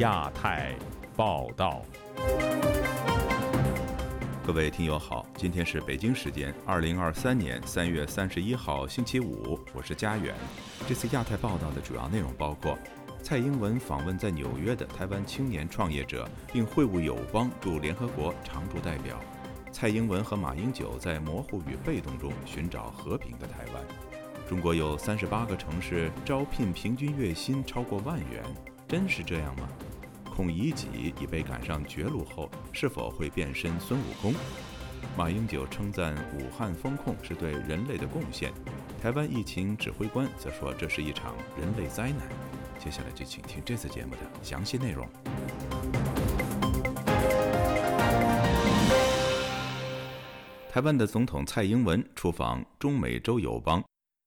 亚太报道。各位听友好，今天是北京时间二零二三年三月三十一号星期五，我是佳远。这次亚太报道的主要内容包括：蔡英文访问在纽约的台湾青年创业者，并会晤友邦驻联合国常驻代表；蔡英文和马英九在模糊与被动中寻找和平的台湾；中国有三十八个城市招聘平均月薪超过万元，真是这样吗？孔乙己已被赶上绝路后，是否会变身孙悟空？马英九称赞武汉封控是对人类的贡献，台湾疫情指挥官则说这是一场人类灾难。接下来就请听这次节目的详细内容。台湾的总统蔡英文出访中美洲友邦，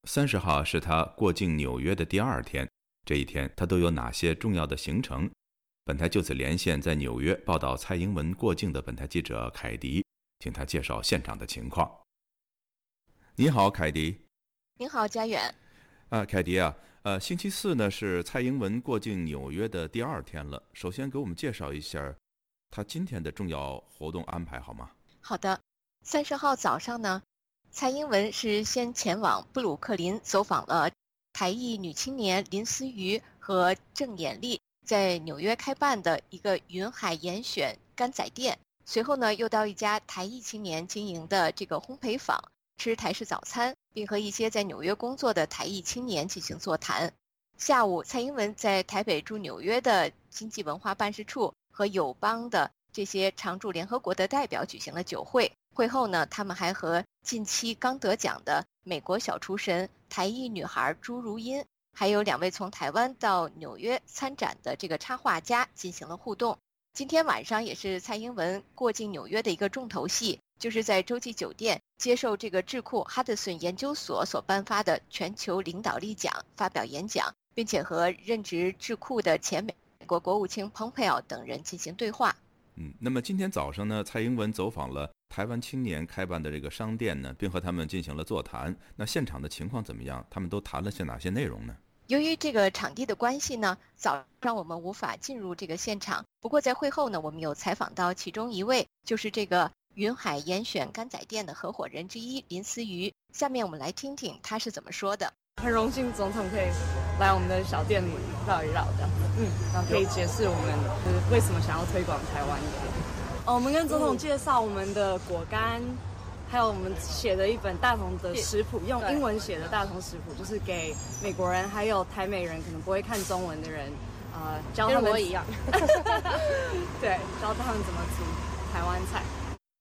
三十号是他过境纽约的第二天。这一天他都有哪些重要的行程？本台就此连线在纽约报道蔡英文过境的本台记者凯迪，请他介绍现场的情况。你好，凯迪。你好，佳远。啊，凯迪啊，呃，星期四呢是蔡英文过境纽约的第二天了。首先给我们介绍一下他今天的重要活动安排好吗？好的，三十号早上呢，蔡英文是先前往布鲁克林走访了台裔女青年林思瑜和郑衍丽。在纽约开办的一个云海严选干仔店，随后呢，又到一家台裔青年经营的这个烘焙坊吃台式早餐，并和一些在纽约工作的台裔青年进行座谈。下午，蔡英文在台北驻纽约的经济文化办事处和友邦的这些常驻联合国的代表举行了酒会。会后呢，他们还和近期刚得奖的美国小厨神台裔女孩朱如茵。还有两位从台湾到纽约参展的这个插画家进行了互动。今天晚上也是蔡英文过境纽约的一个重头戏，就是在洲际酒店接受这个智库哈德逊研究所所颁发的全球领导力奖发表演讲，并且和任职智库的前美国国务卿蓬佩奥等人进行对话。嗯，那么今天早上呢，蔡英文走访了台湾青年开办的这个商店呢，并和他们进行了座谈。那现场的情况怎么样？他们都谈了些哪些内容呢？由于这个场地的关系呢，早上我们无法进入这个现场。不过在会后呢，我们有采访到其中一位，就是这个云海严选干仔店的合伙人之一林思瑜。下面我们来听听他是怎么说的。很荣幸总统可以来我们的小店里绕一绕的，嗯，然后可以解释我们为什么想要推广台湾。哦，我们跟总统介绍我们的果干。还有我们写的一本大同的食谱，用英文写的大同食谱，就是给美国人还有台美人可能不会看中文的人，呃，教他们一样，对，教他们怎么煮台湾菜。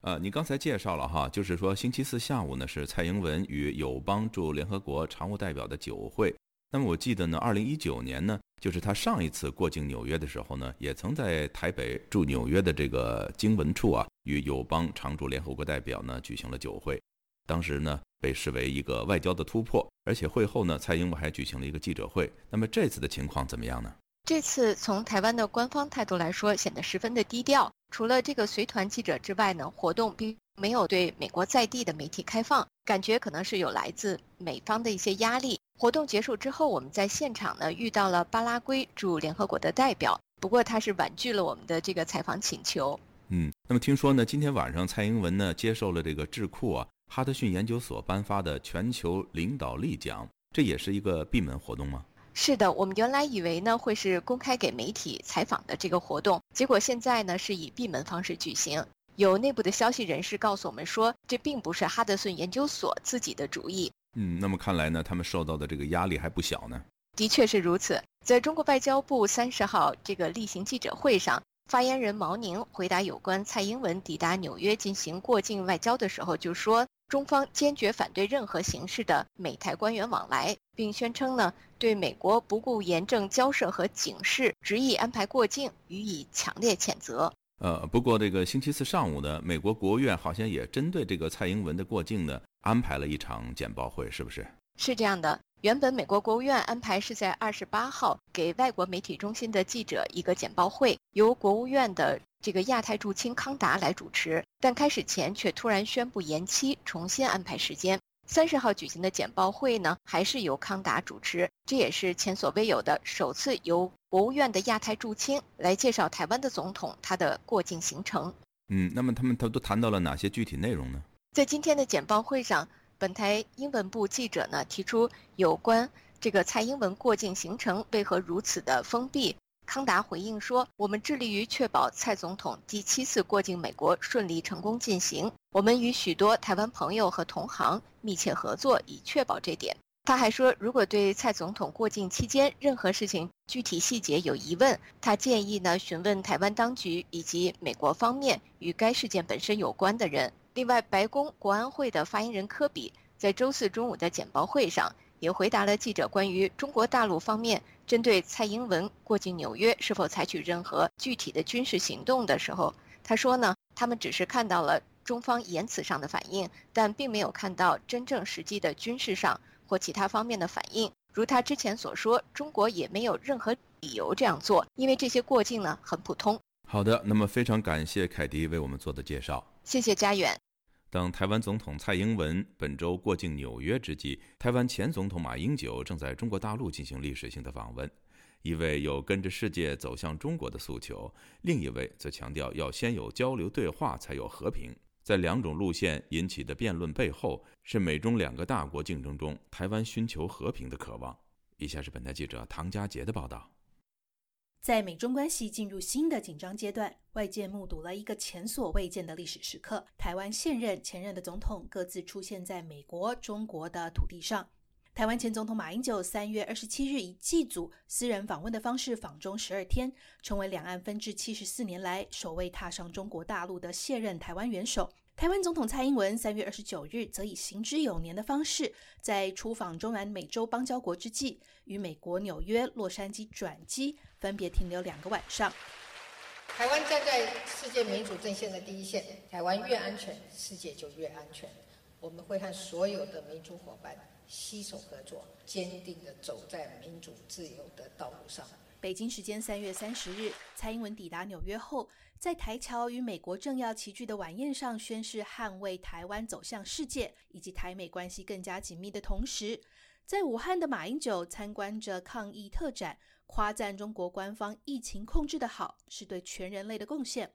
呃，你刚才介绍了哈，就是说星期四下午呢是蔡英文与友邦驻联合国常务代表的酒会。那么我记得呢，二零一九年呢，就是他上一次过境纽约的时候呢，也曾在台北驻纽约的这个经文处啊，与友邦常驻联合国代表呢举行了酒会，当时呢被视为一个外交的突破，而且会后呢，蔡英文还举行了一个记者会。那么这次的情况怎么样呢？这次从台湾的官方态度来说，显得十分的低调，除了这个随团记者之外呢，活动并没有对美国在地的媒体开放，感觉可能是有来自美方的一些压力。活动结束之后，我们在现场呢遇到了巴拉圭驻联合国的代表，不过他是婉拒了我们的这个采访请求。嗯，那么听说呢，今天晚上蔡英文呢接受了这个智库啊哈德逊研究所颁发的全球领导力奖，这也是一个闭门活动吗？是的，我们原来以为呢会是公开给媒体采访的这个活动，结果现在呢是以闭门方式举行。有内部的消息人士告诉我们说，这并不是哈德逊研究所自己的主意。嗯，那么看来呢，他们受到的这个压力还不小呢。的确是如此。在中国外交部三十号这个例行记者会上，发言人毛宁回答有关蔡英文抵达纽约进行过境外交的时候，就说中方坚决反对任何形式的美台官员往来，并宣称呢，对美国不顾严正交涉和警示，执意安排过境予以强烈谴责。呃，不过这个星期四上午呢，美国国务院好像也针对这个蔡英文的过境呢。安排了一场简报会，是不是？是这样的，原本美国国务院安排是在二十八号给外国媒体中心的记者一个简报会，由国务院的这个亚太驻青康达来主持，但开始前却突然宣布延期，重新安排时间。三十号举行的简报会呢，还是由康达主持，这也是前所未有的首次由国务院的亚太驻青来介绍台湾的总统他的过境行程。嗯，那么他们他都谈到了哪些具体内容呢？在今天的简报会上，本台英文部记者呢提出有关这个蔡英文过境行程为何如此的封闭。康达回应说：“我们致力于确保蔡总统第七次过境美国顺利成功进行。我们与许多台湾朋友和同行密切合作，以确保这点。”他还说，如果对蔡总统过境期间任何事情具体细节有疑问，他建议呢询问台湾当局以及美国方面与该事件本身有关的人。另外，白宫国安会的发言人科比在周四中午的简报会上也回答了记者关于中国大陆方面。针对蔡英文过境纽约是否采取任何具体的军事行动的时候，他说呢，他们只是看到了中方言辞上的反应，但并没有看到真正实际的军事上或其他方面的反应。如他之前所说，中国也没有任何理由这样做，因为这些过境呢很普通。好的，那么非常感谢凯迪为我们做的介绍，谢谢家远。当台湾总统蔡英文本周过境纽约之际，台湾前总统马英九正在中国大陆进行历史性的访问。一位有跟着世界走向中国的诉求，另一位则强调要先有交流对话才有和平。在两种路线引起的辩论背后，是美中两个大国竞争中台湾寻求和平的渴望。以下是本台记者唐佳杰的报道。在美中关系进入新的紧张阶段，外界目睹了一个前所未见的历史时刻：台湾现任、前任的总统各自出现在美国、中国的土地上。台湾前总统马英九三月二十七日以祭祖私人访问的方式访中十二天，成为两岸分治七十四年来首位踏上中国大陆的卸任台湾元首。台湾总统蔡英文三月二十九日则以行之有年的方式，在出访中南美洲邦交国之际，于美国纽约、洛杉矶转机，分别停留两个晚上。台湾站在世界民主阵线的第一线，台湾越安全，世界就越安全。我们会和所有的民主伙伴携手合作，坚定地走在民主自由的道路上。北京时间三月三十日，蔡英文抵达纽约后。在台侨与美国政要齐聚的晚宴上，宣誓捍卫台湾走向世界，以及台美关系更加紧密的同时，在武汉的马英九参观着抗疫特展，夸赞中国官方疫情控制的好，是对全人类的贡献。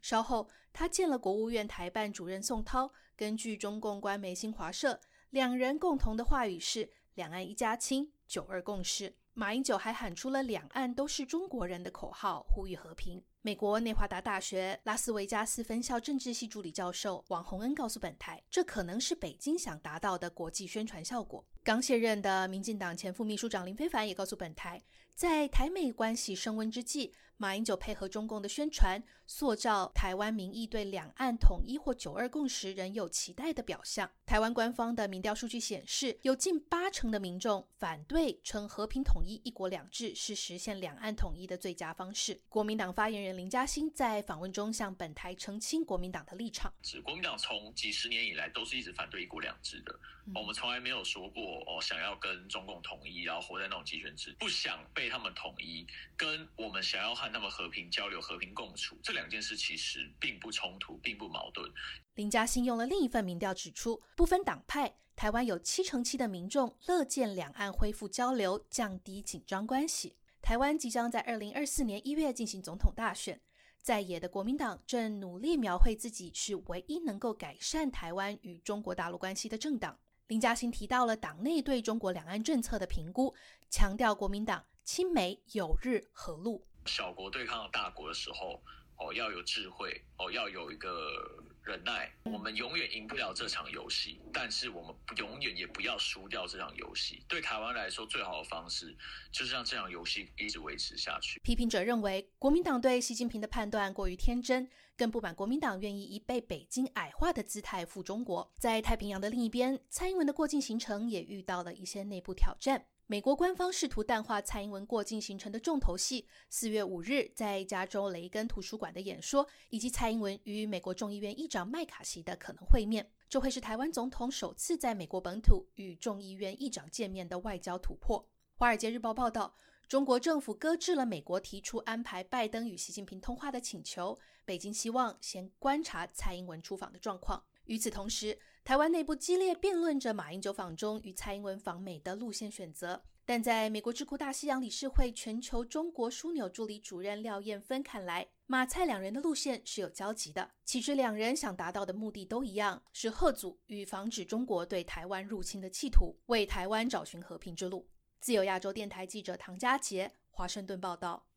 稍后，他见了国务院台办主任宋涛，根据中共官媒新华社，两人共同的话语是“两岸一家亲，九二共识”。马英九还喊出了“两岸都是中国人”的口号，呼吁和平。美国内华达大学拉斯维加斯分校政治系助理教授王洪恩告诉本台，这可能是北京想达到的国际宣传效果。刚卸任的民进党前副秘书长林非凡也告诉本台，在台美关系升温之际。马英九配合中共的宣传，塑造台湾民意对两岸统一或九二共识仍有期待的表象。台湾官方的民调数据显示，有近八成的民众反对称和平统一、一国两制是实现两岸统一的最佳方式。国民党发言人林嘉欣在访问中向本台澄清国民党的立场：是国民党从几十年以来都是一直反对一国两制的，我们从来没有说过哦想要跟中共统一，然后活在那种集权制，不想被他们统一，跟我们想要和那么和平交流、和平共处，这两件事其实并不冲突，并不矛盾。林嘉欣用了另一份民调指出，不分党派，台湾有七成七的民众乐见两岸恢复交流，降低紧张关系。台湾即将在二零二四年一月进行总统大选，在野的国民党正努力描绘自己是唯一能够改善台湾与中国大陆关系的政党。林嘉欣提到了党内对中国两岸政策的评估，强调国民党亲美友日和陆。小国对抗大国的时候，哦，要有智慧，哦，要有一个忍耐。我们永远赢不了这场游戏，但是我们永远也不要输掉这场游戏。对台湾来说，最好的方式就是让这场游戏一直维持下去。批评者认为，国民党对习近平的判断过于天真，更不满国民党愿意以被北京矮化的姿态赴中国。在太平洋的另一边，蔡英文的过境行程也遇到了一些内部挑战。美国官方试图淡化蔡英文过境行程的重头戏，四月五日在加州雷根图书馆的演说，以及蔡英文与美国众议院议长麦卡锡的可能会面，这会是台湾总统首次在美国本土与众议院议长见面的外交突破。华尔街日报报道，中国政府搁置了美国提出安排拜登与习近平通话的请求，北京希望先观察蔡英文出访的状况。与此同时，台湾内部激烈辩论着马英九访中与蔡英文访美的路线选择。但在美国智库大西洋理事会全球中国枢纽助理主任廖燕芬看来，马蔡两人的路线是有交集的。其实两人想达到的目的都一样，是贺阻与防止中国对台湾入侵的企图，为台湾找寻和平之路。自由亚洲电台记者唐佳杰，华盛顿报道。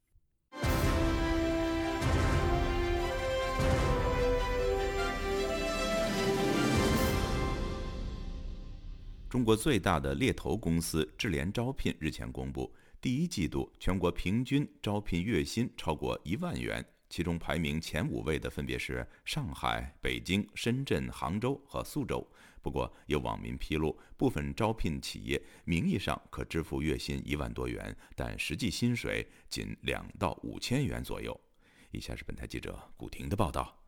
中国最大的猎头公司智联招聘日前公布，第一季度全国平均招聘月薪超过一万元，其中排名前五位的分别是上海、北京、深圳、杭州和苏州。不过，有网民披露，部分招聘企业名义上可支付月薪一万多元，但实际薪水仅两到五千元左右。以下是本台记者古婷的报道。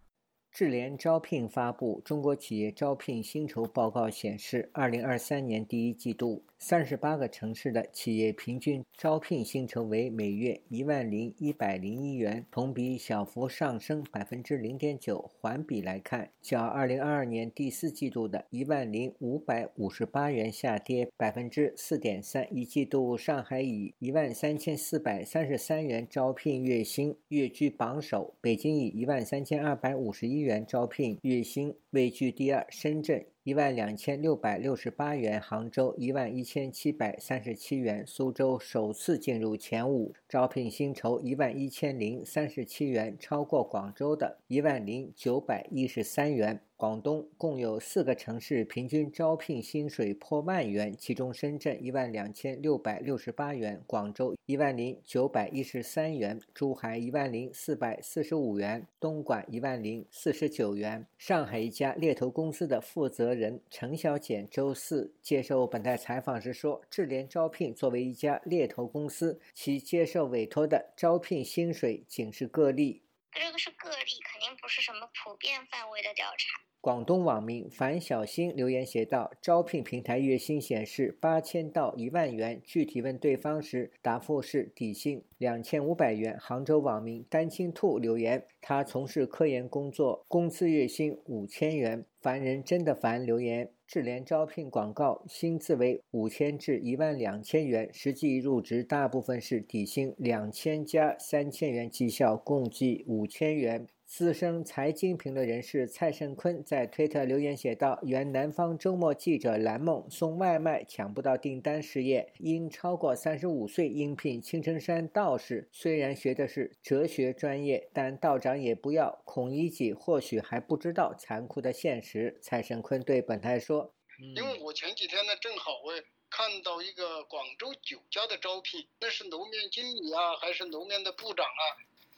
智联招聘发布《中国企业招聘薪酬报告》显示，二零二三年第一季度，三十八个城市的企业平均招聘薪酬为每月一万零一百零一元，同比小幅上升百分之零点九。环比来看，较二零二二年第四季度的一万零五百五十八元下跌百分之四点三。一季度，上海以一万三千四百三十三元招聘月薪，跃居榜首；北京以一万三千二百五十一。元招聘月薪位居第二，深圳。一万两千六百六十八元，杭州一万一千七百三十七元，苏州首次进入前五，招聘薪酬一万一千零三十七元，超过广州的一万零九百一十三元。广东共有四个城市平均招聘薪水破万元，其中深圳一万两千六百六十八元，广州一万零九百一十三元，珠海一万零四百四十五元，东莞一万零四十九元。上海一家猎头公司的负责人陈小简周四接受本台采访时说：“智联招聘作为一家猎头公司，其接受委托的招聘薪水仅是个例。这个是个例，肯定不是什么普遍范围的调查。”广东网民樊小新留言写道：“招聘平台月薪显示八千到一万元，具体问对方时，答复是底薪两千五百元。”杭州网民丹青兔留言：“他从事科研工作，工资月薪五千元。”凡人真的烦留言：“智联招聘广告薪资为五千至一万两千元，实际入职大部分是底薪两千加三千元，绩效共计五千元。”资深财经评论人士蔡盛坤在推特留言写道：“原南方周末记者蓝梦送外卖抢不到订单失业，因超过三十五岁应聘青城山道士。虽然学的是哲学专业，但道长也不要。孔乙己或许还不知道残酷的现实。”蔡盛坤对本台说：“因为我前几天呢，正好我看到一个广州酒家的招聘，那是楼面经理啊，还是楼面的部长啊？”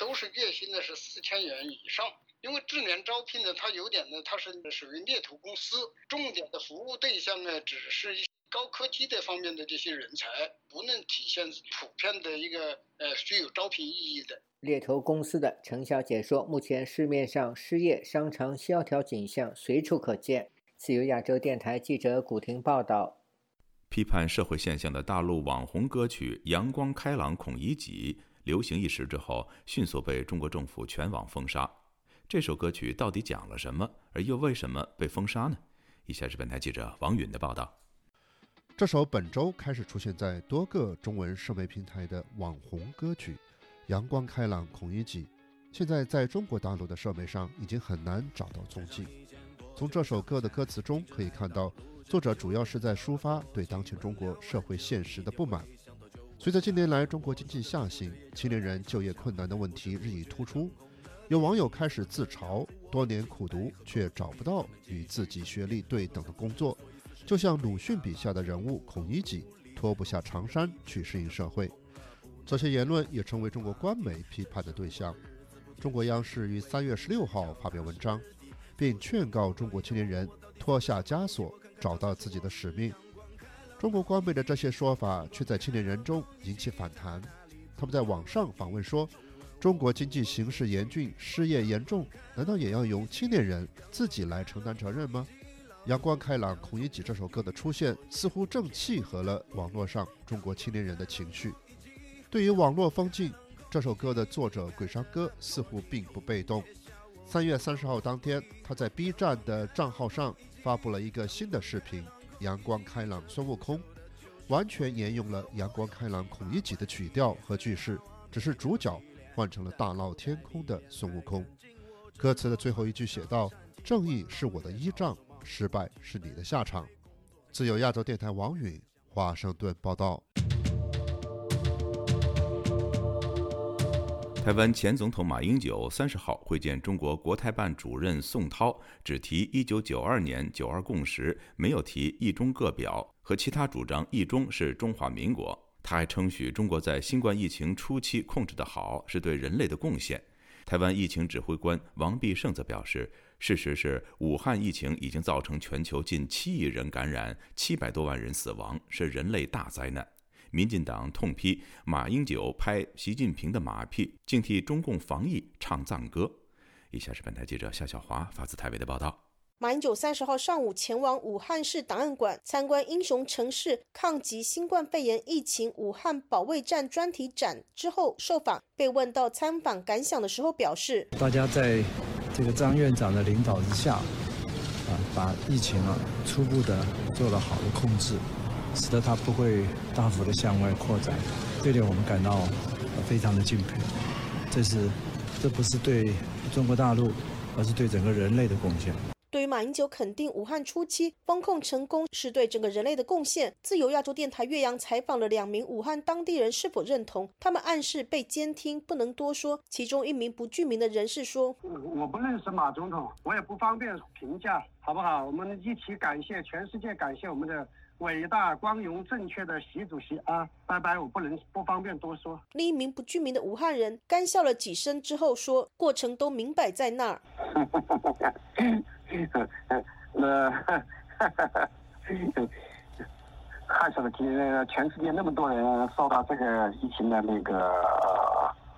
都是月薪呢是四千元以上，因为智联招聘呢，它有点呢，它是属于猎头公司，重点的服务对象呢，只是一高科技的方面的这些人才，不能体现普遍的一个呃具有招聘意义的。猎头公司的陈小姐说，目前市面上失业、商场萧条景象随处可见。自由亚洲电台记者古婷报道。批判社会现象的大陆网红歌曲《阳光开朗孔乙己》。流行一时之后，迅速被中国政府全网封杀。这首歌曲到底讲了什么，而又为什么被封杀呢？以下是本台记者王允的报道。这首本周开始出现在多个中文社媒平台的网红歌曲《阳光开朗孔乙己》，现在在中国大陆的社媒上已经很难找到踪迹。从这首歌的歌词中可以看到，作者主要是在抒发对当前中国社会现实的不满。随着近年来中国经济下行，青年人就业困难的问题日益突出，有网友开始自嘲：多年苦读却找不到与自己学历对等的工作，就像鲁迅笔下的人物孔乙己，脱不下长衫去适应社会。这些言论也成为中国官媒批判的对象。中国央视于三月十六号发表文章，并劝告中国青年人脱下枷锁，找到自己的使命。中国官媒的这些说法却在青年人中引起反弹。他们在网上访问说：“中国经济形势严峻，失业严重，难道也要由青年人自己来承担责任吗？”《阳光开朗孔乙己》这首歌的出现，似乎正契合了网络上中国青年人的情绪。对于网络风景，这首歌的作者鬼山哥似乎并不被动。三月三十号当天，他在 B 站的账号上发布了一个新的视频《阳光开朗孙悟空》，完全沿用了《阳光开朗孔乙己》的曲调和句式，只是主角换成了大闹天空的孙悟空。歌词的最后一句写道：“正义是我的依仗，失败是你的下场。”自由亚洲电台王允华盛顿报道。台湾前总统马英九三十号会见中国国台办主任宋涛，只提一九九二年九二共识，没有提一中各表和其他主张一中是中华民国。他还称许中国在新冠疫情初期控制得好，是对人类的贡献。台湾疫情指挥官王必胜则表示，事实是武汉疫情已经造成全球近七亿人感染，七百多万人死亡，是人类大灾难。民进党痛批马英九拍习近平的马屁，竟替中共防疫唱赞歌。以下是本台记者夏小华发自台北的报道：马英九三十号上午前往武汉市档案馆参观“英雄城市抗击新冠肺炎疫情武汉保卫战”专题展之后受访，被问到参访感想的时候，表示：“大家在这个张院长的领导之下，啊，把疫情啊初步的做了好的控制。”使得它不会大幅的向外扩展，这点我们感到非常的敬佩。这是，这不是对中国大陆，而是对整个人类的贡献。对于马英九肯定武汉初期封控成功是对整个人类的贡献，自由亚洲电台岳阳采访了两名武汉当地人，是否认同？他们暗示被监听，不能多说。其中一名不具名的人士说：“我不认识马总统，我也不方便评价，好不好？我们一起感谢全世界，感谢我们的。”伟大、光荣、正确的习主席啊！拜拜，我不能不方便多说。另一名不具名的武汉人干笑了几声之后说：“过程都明摆在那儿。”那 害什么？今天全世界那么多人受到这个疫情的那个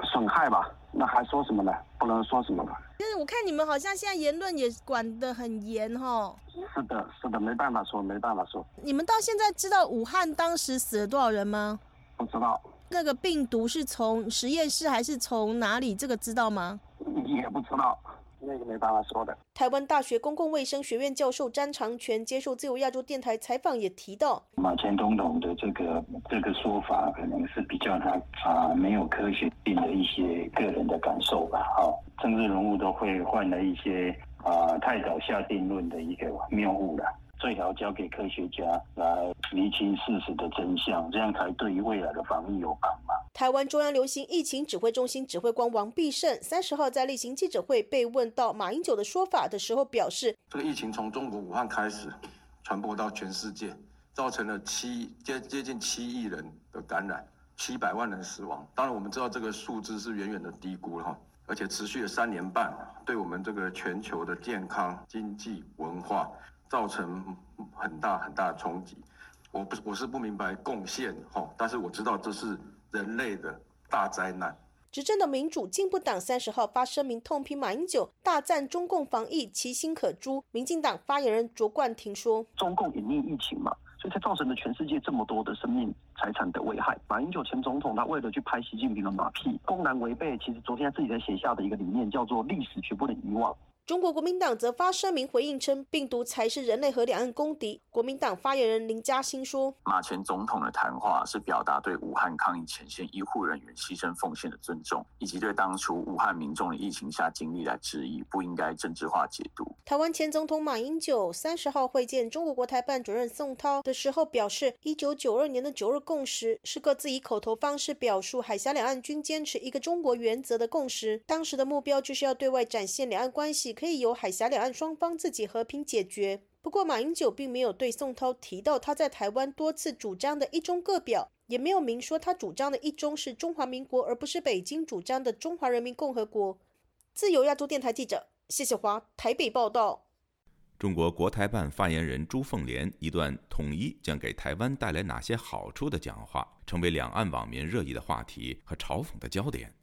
损害吧？那还说什么呢？不能说什么了。但是我看你们好像现在言论也管得很严哈。是的，是的，没办法说，没办法说。你们到现在知道武汉当时死了多少人吗？不知道。那个病毒是从实验室还是从哪里？这个知道吗？也不知道。那个没办法说的。台湾大学公共卫生学院教授詹长全接受自由亚洲电台采访也提到，马前总统的这个这个说法可能是比较他啊没有科学性的一些个人的感受吧。啊，政治人物都会换了一些啊太早下定论的一个谬误了。最好交给科学家来厘清事实的真相，这样才对于未来的防疫有帮忙。台湾中央流行疫情指挥中心指挥官王必胜三十号在例行记者会被问到马英九的说法的时候，表示：这个疫情从中国武汉开始传播到全世界，造成了七接接近七亿人的感染，七百万人死亡。当然，我们知道这个数字是远远的低估了哈，而且持续了三年半，对我们这个全球的健康、经济、文化。造成很大很大的冲击，我不我是不明白贡献哈，但是我知道这是人类的大灾难。执政的民主进步党三十号发声明痛批马英九，大赞中共防疫其心可诛。民进党发言人卓冠廷说：“中共隐匿疫情嘛，所以才造成了全世界这么多的生命财产的危害。马英九前总统他为了去拍习近平的马屁，公然违背其实昨天自己在写下的一个理念，叫做历史绝不能遗忘。”中国国民党则发声明回应称，病毒才是人类和两岸公敌。国民党发言人林嘉欣说：“马前总统的谈话是表达对武汉抗疫前线医护人员牺牲奉献的尊重，以及对当初武汉民众的疫情下经历来质疑，不应该政治化解读。”台湾前总统马英九三十号会见中国国台办主任宋涛的时候表示，一九九二年的九日共识是各自以口头方式表述海峡两岸均坚持一个中国原则的共识，当时的目标就是要对外展现两岸关系。可以由海峡两岸双方自己和平解决。不过，马英九并没有对宋涛提到他在台湾多次主张的一中各表，也没有明说他主张的一中是中华民国，而不是北京主张的中华人民共和国。自由亚洲电台记者谢谢华台北报道。中国国台办发言人朱凤莲一段统一将给台湾带来哪些好处的讲话，成为两岸网民热议的话题和嘲讽的焦点。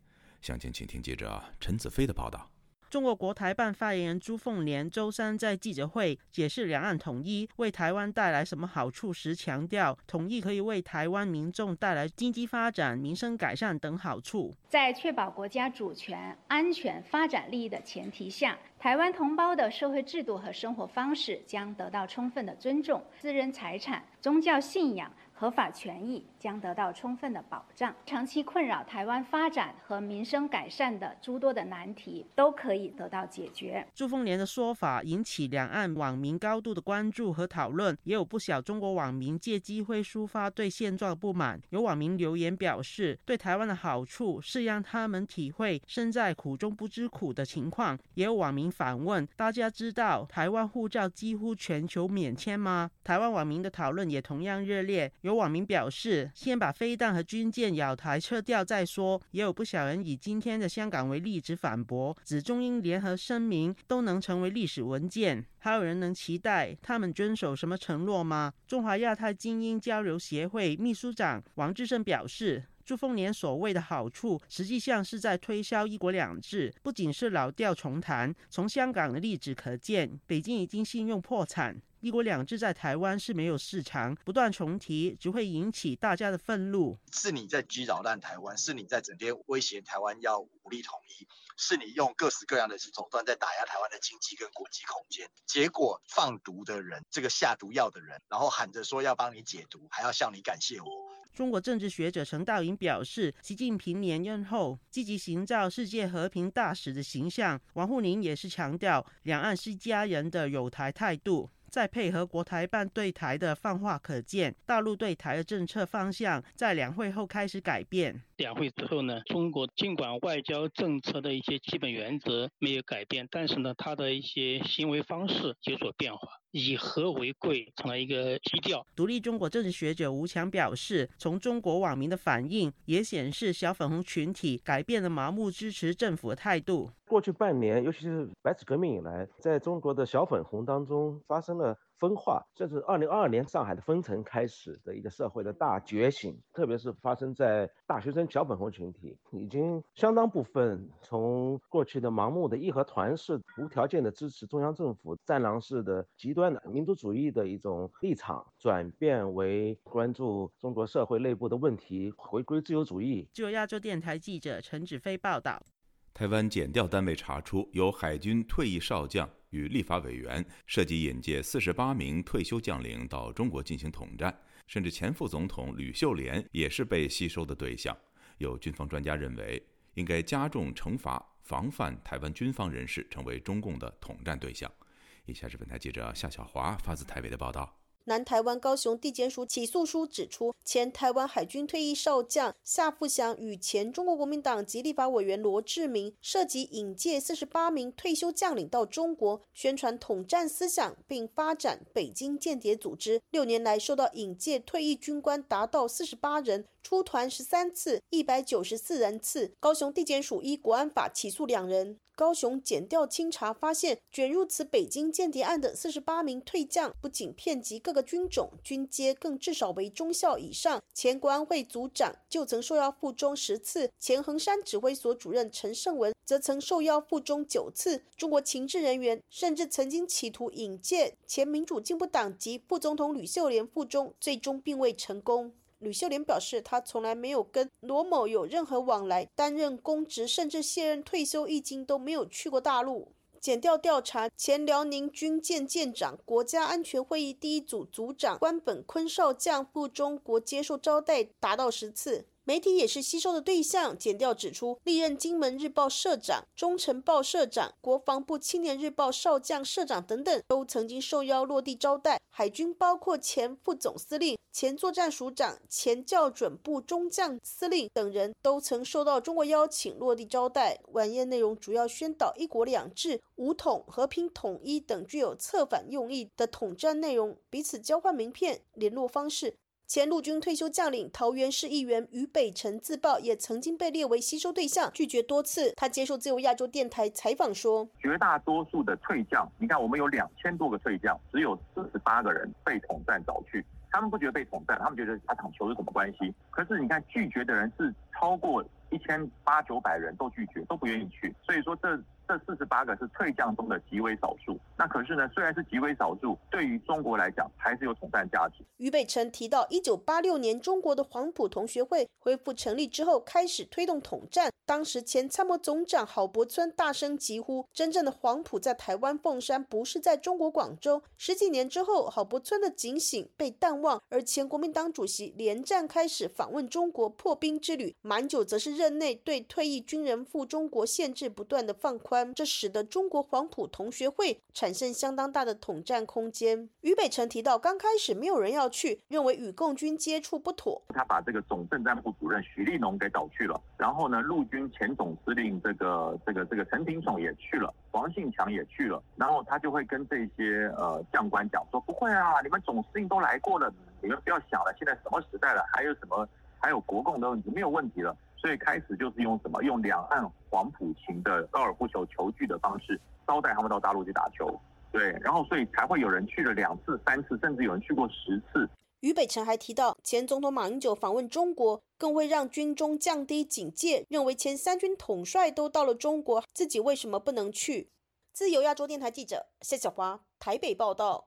详情，请听记者陈子飞的报道。中国国台办发言人朱凤莲周三在记者会解释两岸统一为台湾带来什么好处时强调，统一可以为台湾民众带来经济发展、民生改善等好处。在确保国家主权、安全、发展利益的前提下，台湾同胞的社会制度和生活方式将得到充分的尊重，私人财产、宗教信仰。合法权益将得到充分的保障，长期困扰台湾发展和民生改善的诸多的难题都可以得到解决。朱凤莲的说法引起两岸网民高度的关注和讨论，也有不少中国网民借机会抒发对现状的不满。有网民留言表示，对台湾的好处是让他们体会身在苦中不知苦的情况。也有网民反问：大家知道台湾护照几乎全球免签吗？台湾网民的讨论也同样热烈。有网民表示，先把飞弹和军舰咬台撤掉再说。也有不少人以今天的香港为例子反驳，指中英联合声明都能成为历史文件，还有人能期待他们遵守什么承诺吗？中华亚太精英交流协会秘书长王志胜表示，朱凤莲所谓的好处，实际上是在推销“一国两制”，不仅是老调重弹。从香港的例子可见，北京已经信用破产。一国两制在台湾是没有市场，不断重提只会引起大家的愤怒。是你在击扰烂台湾，是你在整天威胁台湾要武力统一，是你用各式各样的手段在打压台湾的经济跟国际空间。结果放毒的人，这个下毒药的人，然后喊着说要帮你解毒，还要向你感谢我。中国政治学者陈道颖表示，习近平连任后积极营造世界和平大使的形象。王沪宁也是强调两岸是家人的友台态度。再配合国台办对台的放话，可见大陆对台的政策方向在两会后开始改变。两会之后呢，中国尽管外交政策的一些基本原则没有改变，但是呢，它的一些行为方式有所变化。以和为贵成了一个基调。独立中国政治学者吴强表示，从中国网民的反应也显示，小粉红群体改变了盲目支持政府的态度。过去半年，尤其是白纸革命以来，在中国的小粉红当中发生了。分化，这是二零二二年上海的封城开始的一个社会的大觉醒，特别是发生在大学生小粉红群体，已经相当部分从过去的盲目的义和团式、无条件的支持中央政府、战狼式的极端的民族主义的一种立场，转变为关注中国社会内部的问题，回归自由主义。据亚洲电台记者陈子飞报道，台湾检调单位查出有海军退役少将。与立法委员涉及引介四十八名退休将领到中国进行统战，甚至前副总统吕秀莲也是被吸收的对象。有军方专家认为，应该加重惩罚，防范台湾军方人士成为中共的统战对象。以下是本台记者夏小华发自台北的报道。南台湾高雄地检署起诉书指出，前台湾海军退役少将夏富祥与前中国国民党籍立法委员罗志明涉及引介四十八名退休将领到中国，宣传统战思想，并发展北京间谍组织。六年来，受到引介退役军官达到四十八人，出团十三次，一百九十四人次。高雄地检署依国安法起诉两人。高雄检调清查发现，卷入此北京间谍案的四十八名退将，不仅遍及各个军种、军阶，更至少为中校以上。前国安会组长就曾受邀赴中十次，前衡山指挥所主任陈胜文则曾受邀赴中九次。中国情治人员甚至曾经企图引荐前民主进步党籍副总统吕秀莲赴中，最终并未成功。吕秀莲表示，她从来没有跟罗某有任何往来，担任公职甚至卸任退休一经都没有去过大陆。检调调查，前辽宁军舰舰长、国家安全会议第一组组长关本坤少将赴中国接受招待达到十次。媒体也是吸收的对象。检调指出，历任金门日报社长、中城报社长、国防部青年日报少将社长等等，都曾经受邀落地招待。海军包括前副总司令、前作战署长、前校准部中将司令等人都曾受到中国邀请落地招待。晚宴内容主要宣导“一国两制”、“武统”、“和平统一”等具有策反用意的统战内容，彼此交换名片、联络方式。前陆军退休将领、桃园市议员于北辰自曝，也曾经被列为吸收对象，拒绝多次。他接受自由亚洲电台采访说：“绝大多数的退将，你看我们有两千多个退将，只有四十八个人被统战找去。他们不觉得被统战，他们觉得他场球有什么关系？可是你看拒绝的人是超过一千八九百人都拒绝，都不愿意去。所以说这。”这四十八个是退将中的极为少数。那可是呢，虽然是极为少数，对于中国来讲还是有统战价值。俞北辰提到，一九八六年中国的黄埔同学会恢复成立之后，开始推动统战。当时前参谋总长郝柏村大声疾呼：“真正的黄埔在台湾凤山，不是在中国广州。”十几年之后，郝柏村的警醒被淡忘，而前国民党主席连战开始访问中国破冰之旅，满久则是任内对退役军人赴中国限制不断的放宽，这使得中国黄埔同学会产生相当大的统战空间。俞北辰提到，刚开始没有人要去，认为与共军接触不妥，他把这个总政战部主任许立农给找去了，然后呢，陆军前总司令这个这个这个陈平爽也去了，王信强也去了，然后他就会跟这些呃将官讲说，不会啊，你们总司令都来过了，你们不要想了，现在什么时代了，还有什么还有国共的问题没有问题了，所以开始就是用什么用两岸黄埔情的高尔夫球球具的方式招待他们到大陆去打球，对，然后所以才会有人去了两次、三次，甚至有人去过十次。俞北辰还提到，前总统马英九访问中国，更会让军中降低警戒，认为前三军统帅都到了中国，自己为什么不能去？自由亚洲电台记者谢小华台北报道。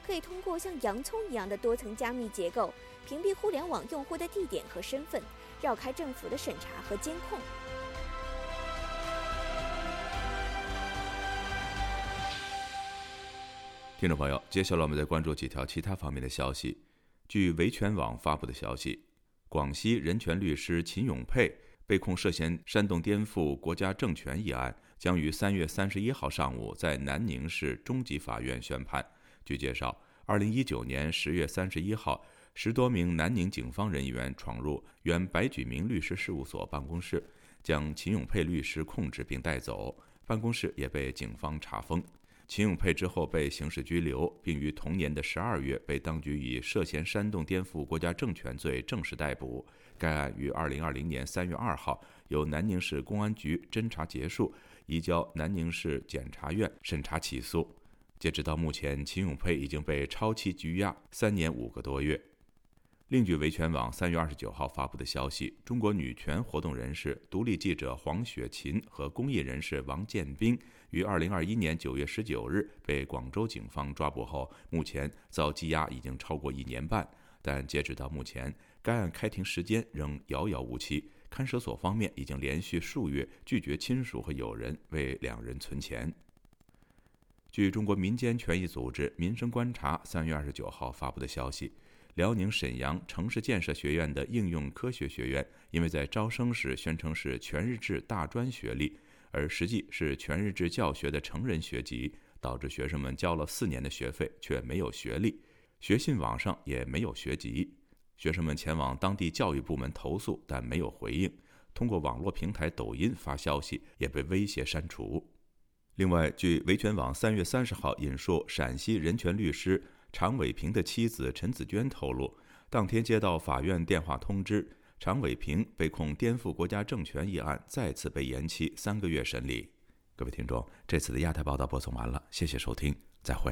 可以通过像洋葱一样的多层加密结构，屏蔽互联网用户的地点和身份，绕开政府的审查和监控。听众朋友，接下来我们再关注几条其他方面的消息。据维权网发布的消息，广西人权律师秦永佩被控涉嫌煽动颠覆国家政权一案，将于三月三十一号上午在南宁市中级法院宣判。据介绍，二零一九年十月三十一号，十多名南宁警方人员闯入原白举明律师事务所办公室，将秦永佩律师控制并带走，办公室也被警方查封。秦永佩之后被刑事拘留，并于同年的十二月被当局以涉嫌煽动颠覆国家政权罪正式逮捕。该案于二零二零年三月二号由南宁市公安局侦查结束，移交南宁市检察院审查起诉。截止到目前，秦永佩已经被超期拘押三年五个多月。另据维权网三月二十九号发布的消息，中国女权活动人士、独立记者黄雪琴和公益人士王建斌。于二零二一年九月十九日被广州警方抓捕后，目前遭羁押已经超过一年半。但截止到目前，该案开庭时间仍遥遥无期。看守所方面已经连续数月拒绝亲属和友人为两人存钱。据中国民间权益组织“民生观察”三月二十九号发布的消息，辽宁沈阳城市建设学院的应用科学学院，因为在招生时宣称是全日制大专学历。而实际是全日制教学的成人学籍，导致学生们交了四年的学费却没有学历，学信网上也没有学籍。学生们前往当地教育部门投诉，但没有回应。通过网络平台抖音发消息，也被威胁删除。另外，据维权网三月三十号引述陕西人权律师常伟平的妻子陈子娟透露，当天接到法院电话通知。常伟平被控颠覆国家政权一案再次被延期三个月审理。各位听众，这次的亚太报道播送完了，谢谢收听，再会。